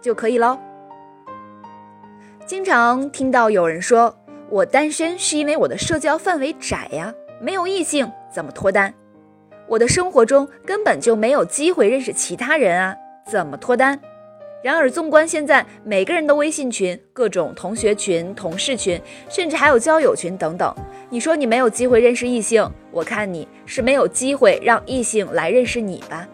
就可以喽。经常听到有人说，我单身是因为我的社交范围窄呀，没有异性怎么脱单？我的生活中根本就没有机会认识其他人啊，怎么脱单？然而，纵观现在每个人的微信群、各种同学群、同事群，甚至还有交友群等等，你说你没有机会认识异性，我看你是没有机会让异性来认识你吧。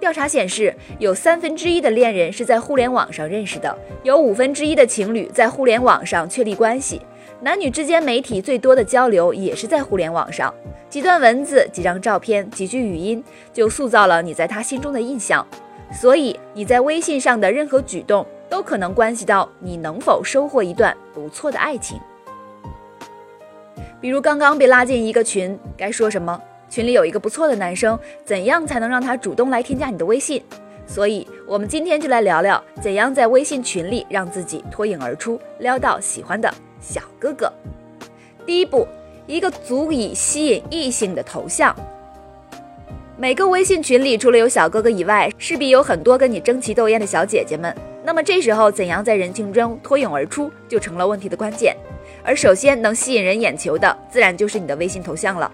调查显示，有三分之一的恋人是在互联网上认识的，有五分之一的情侣在互联网上确立关系。男女之间媒体最多的交流也是在互联网上，几段文字、几张照片、几句语音就塑造了你在他心中的印象。所以你在微信上的任何举动都可能关系到你能否收获一段不错的爱情。比如刚刚被拉进一个群，该说什么？群里有一个不错的男生，怎样才能让他主动来添加你的微信？所以，我们今天就来聊聊怎样在微信群里让自己脱颖而出，撩到喜欢的小哥哥。第一步，一个足以吸引异性的头像。每个微信群里，除了有小哥哥以外，势必有很多跟你争奇斗艳的小姐姐们。那么这时候，怎样在人群中脱颖而出，就成了问题的关键。而首先能吸引人眼球的，自然就是你的微信头像了。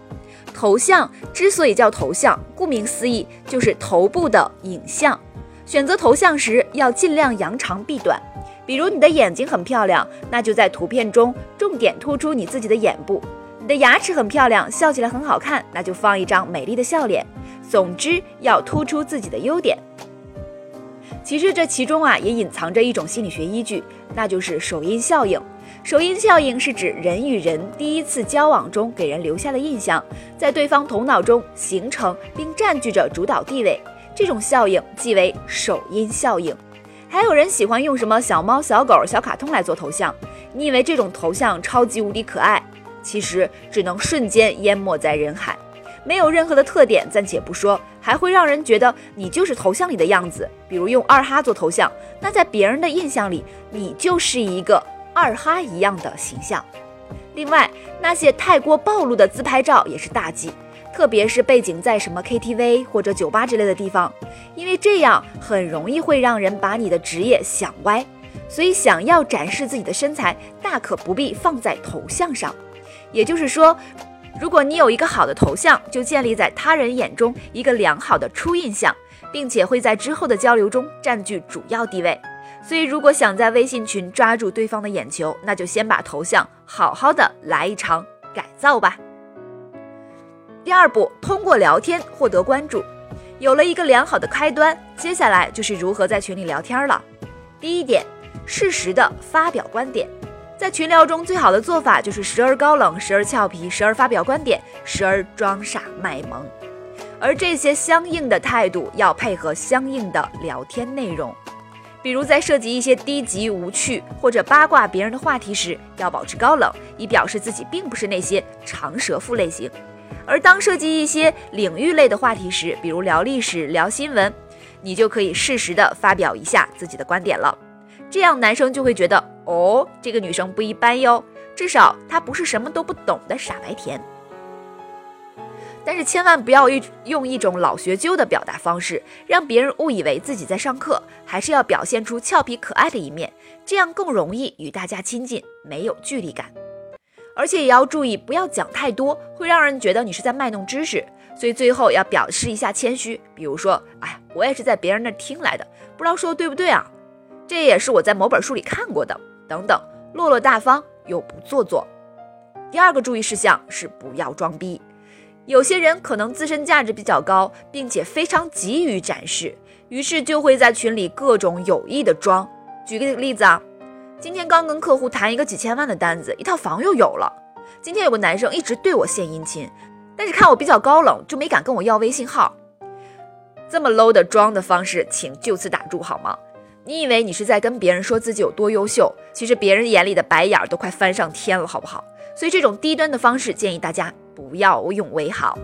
头像之所以叫头像，顾名思义就是头部的影像。选择头像时要尽量扬长避短。比如你的眼睛很漂亮，那就在图片中重点突出你自己的眼部；你的牙齿很漂亮，笑起来很好看，那就放一张美丽的笑脸。总之要突出自己的优点。其实这其中啊也隐藏着一种心理学依据，那就是首因效应。首因效应是指人与人第一次交往中给人留下的印象，在对方头脑中形成并占据着主导地位。这种效应即为首因效应。还有人喜欢用什么小猫、小狗、小卡通来做头像，你以为这种头像超级无敌可爱，其实只能瞬间淹没在人海，没有任何的特点，暂且不说，还会让人觉得你就是头像里的样子。比如用二哈做头像，那在别人的印象里，你就是一个。二哈一样的形象。另外，那些太过暴露的自拍照也是大忌，特别是背景在什么 KTV 或者酒吧之类的地方，因为这样很容易会让人把你的职业想歪。所以，想要展示自己的身材，大可不必放在头像上。也就是说，如果你有一个好的头像，就建立在他人眼中一个良好的初印象，并且会在之后的交流中占据主要地位。所以，如果想在微信群抓住对方的眼球，那就先把头像好好的来一场改造吧。第二步，通过聊天获得关注，有了一个良好的开端，接下来就是如何在群里聊天了。第一点，适时的发表观点，在群聊中最好的做法就是时而高冷，时而俏皮，时而发表观点，时而装傻卖萌，而这些相应的态度要配合相应的聊天内容。比如在涉及一些低级、无趣或者八卦别人的话题时，要保持高冷，以表示自己并不是那些长舌妇类型；而当涉及一些领域类的话题时，比如聊历史、聊新闻，你就可以适时的发表一下自己的观点了。这样男生就会觉得，哦，这个女生不一般哟，至少她不是什么都不懂的傻白甜。但是千万不要一用一种老学究的表达方式，让别人误以为自己在上课，还是要表现出俏皮可爱的一面，这样更容易与大家亲近，没有距离感。而且也要注意，不要讲太多，会让人觉得你是在卖弄知识。所以最后要表示一下谦虚，比如说，哎，我也是在别人那听来的，不知道说的对不对啊？这也是我在某本书里看过的，等等，落落大方又不做作。第二个注意事项是不要装逼。有些人可能自身价值比较高，并且非常急于展示，于是就会在群里各种有意的装。举个例子啊，今天刚跟客户谈一个几千万的单子，一套房又有了。今天有个男生一直对我献殷勤，但是看我比较高冷，就没敢跟我要微信号。这么 low 的装的方式，请就此打住好吗？你以为你是在跟别人说自己有多优秀，其实别人眼里的白眼都快翻上天了，好不好？所以这种低端的方式，建议大家不要用为好。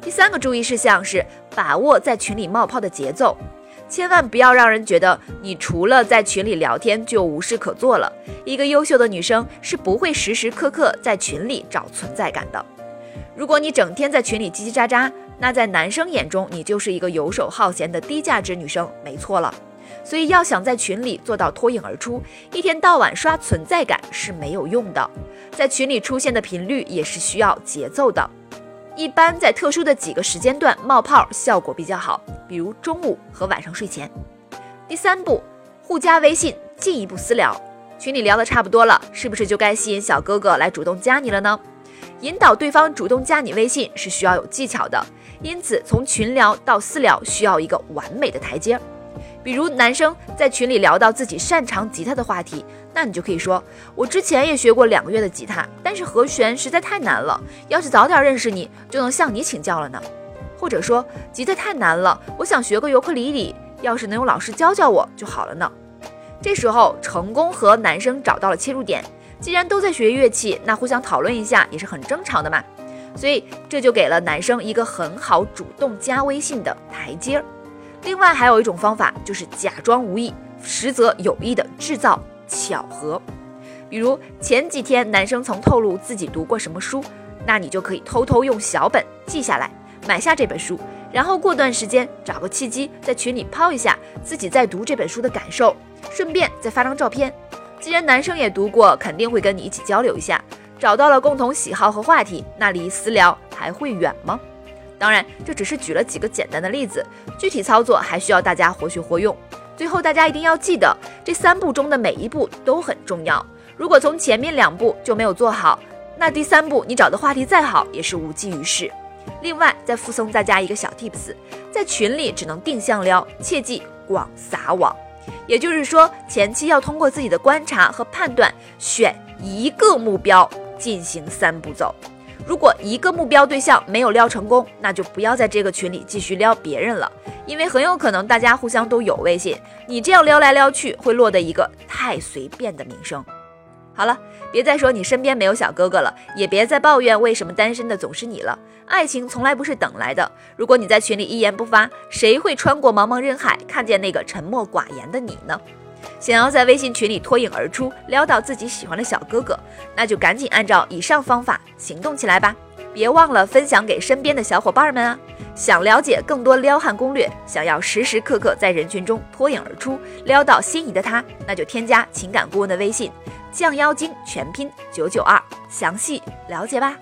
第三个注意事项是把握在群里冒泡的节奏，千万不要让人觉得你除了在群里聊天就无事可做了。一个优秀的女生是不会时时刻刻在群里找存在感的。如果你整天在群里叽叽喳喳，那在男生眼中你就是一个游手好闲的低价值女生，没错了。所以要想在群里做到脱颖而出，一天到晚刷存在感是没有用的，在群里出现的频率也是需要节奏的。一般在特殊的几个时间段冒泡效果比较好，比如中午和晚上睡前。第三步，互加微信，进一步私聊。群里聊的差不多了，是不是就该吸引小哥哥来主动加你了呢？引导对方主动加你微信是需要有技巧的，因此从群聊到私聊需要一个完美的台阶。比如男生在群里聊到自己擅长吉他的话题，那你就可以说：“我之前也学过两个月的吉他，但是和弦实在太难了。要是早点认识你，就能向你请教了呢。”或者说：“吉他太难了，我想学个尤克里里，要是能有老师教教我就好了呢。”这时候成功和男生找到了切入点，既然都在学乐器，那互相讨论一下也是很正常的嘛。所以这就给了男生一个很好主动加微信的台阶儿。另外还有一种方法，就是假装无意，实则有意的制造巧合。比如前几天男生曾透露自己读过什么书，那你就可以偷偷用小本记下来，买下这本书，然后过段时间找个契机在群里抛一下自己在读这本书的感受，顺便再发张照片。既然男生也读过，肯定会跟你一起交流一下，找到了共同喜好和话题，那离私聊还会远吗？当然，这只是举了几个简单的例子，具体操作还需要大家活学活用。最后，大家一定要记得，这三步中的每一步都很重要。如果从前面两步就没有做好，那第三步你找的话题再好也是无济于事。另外，再附送大家一个小 tips，在群里只能定向撩，切记广撒网。也就是说，前期要通过自己的观察和判断，选一个目标进行三步走。如果一个目标对象没有撩成功，那就不要在这个群里继续撩别人了，因为很有可能大家互相都有微信，你这样撩来撩去会落得一个太随便的名声。好了，别再说你身边没有小哥哥了，也别再抱怨为什么单身的总是你了。爱情从来不是等来的，如果你在群里一言不发，谁会穿过茫茫人海看见那个沉默寡言的你呢？想要在微信群里脱颖而出，撩到自己喜欢的小哥哥，那就赶紧按照以上方法行动起来吧！别忘了分享给身边的小伙伴们啊！想了解更多撩汉攻略，想要时时刻刻在人群中脱颖而出，撩到心仪的他，那就添加情感顾问的微信，降妖精全拼九九二，详细了解吧。